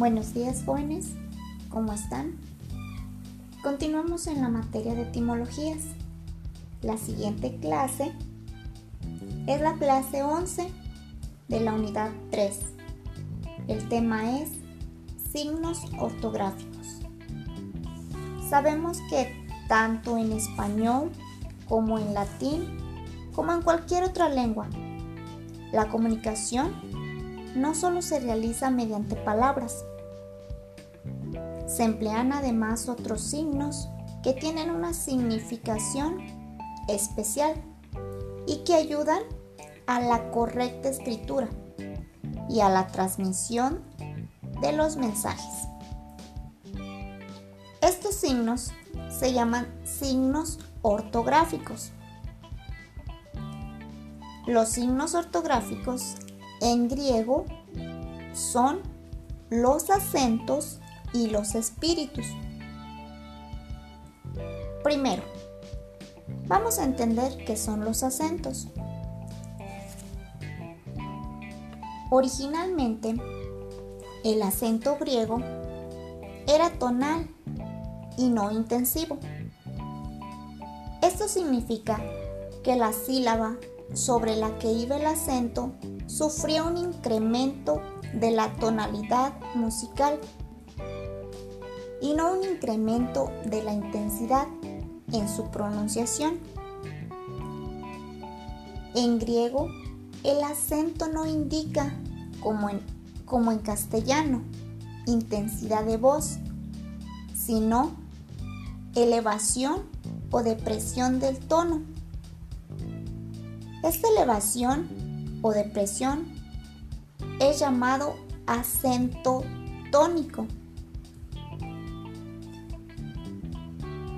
Buenos días jóvenes, ¿cómo están? Continuamos en la materia de etimologías. La siguiente clase es la clase 11 de la unidad 3. El tema es signos ortográficos. Sabemos que tanto en español como en latín, como en cualquier otra lengua, la comunicación no solo se realiza mediante palabras, se emplean además otros signos que tienen una significación especial y que ayudan a la correcta escritura y a la transmisión de los mensajes. Estos signos se llaman signos ortográficos. Los signos ortográficos en griego son los acentos y los espíritus. Primero, vamos a entender qué son los acentos. Originalmente, el acento griego era tonal y no intensivo. Esto significa que la sílaba sobre la que iba el acento sufría un incremento de la tonalidad musical y no un incremento de la intensidad en su pronunciación. En griego, el acento no indica, como en, como en castellano, intensidad de voz, sino elevación o depresión del tono. Esta elevación o depresión es llamado acento tónico.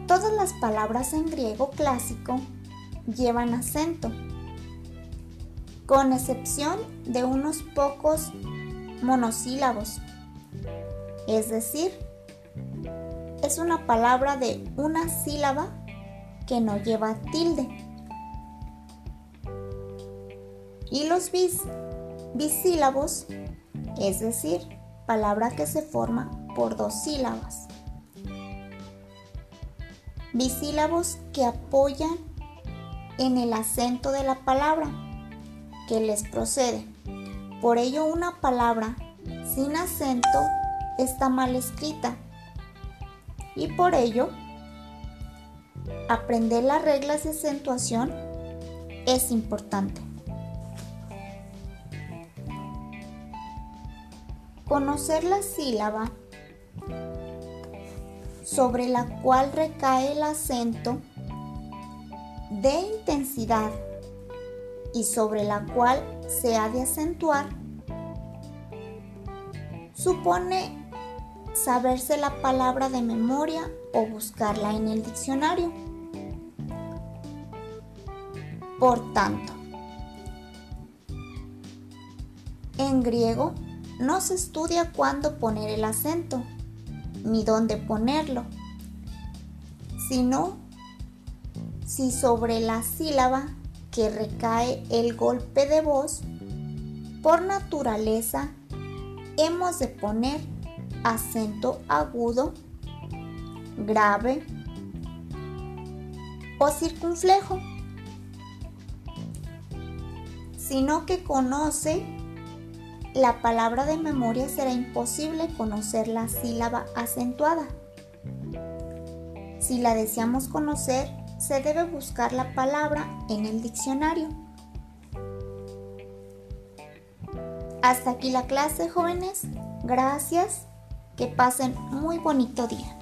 Todas las palabras en griego clásico llevan acento, con excepción de unos pocos monosílabos. Es decir, es una palabra de una sílaba que no lleva tilde. Y los bis, bisílabos, es decir, palabra que se forma por dos sílabas bisílabos que apoyan en el acento de la palabra que les procede. Por ello una palabra sin acento está mal escrita y por ello aprender las reglas de acentuación es importante. Conocer la sílaba sobre la cual recae el acento de intensidad y sobre la cual se ha de acentuar, supone saberse la palabra de memoria o buscarla en el diccionario. Por tanto, en griego no se estudia cuándo poner el acento, ni dónde ponerlo, sino si sobre la sílaba que recae el golpe de voz, por naturaleza hemos de poner acento agudo, grave o circunflejo, sino que conoce la palabra de memoria será imposible conocer la sílaba acentuada. Si la deseamos conocer, se debe buscar la palabra en el diccionario. Hasta aquí la clase, jóvenes. Gracias. Que pasen muy bonito día.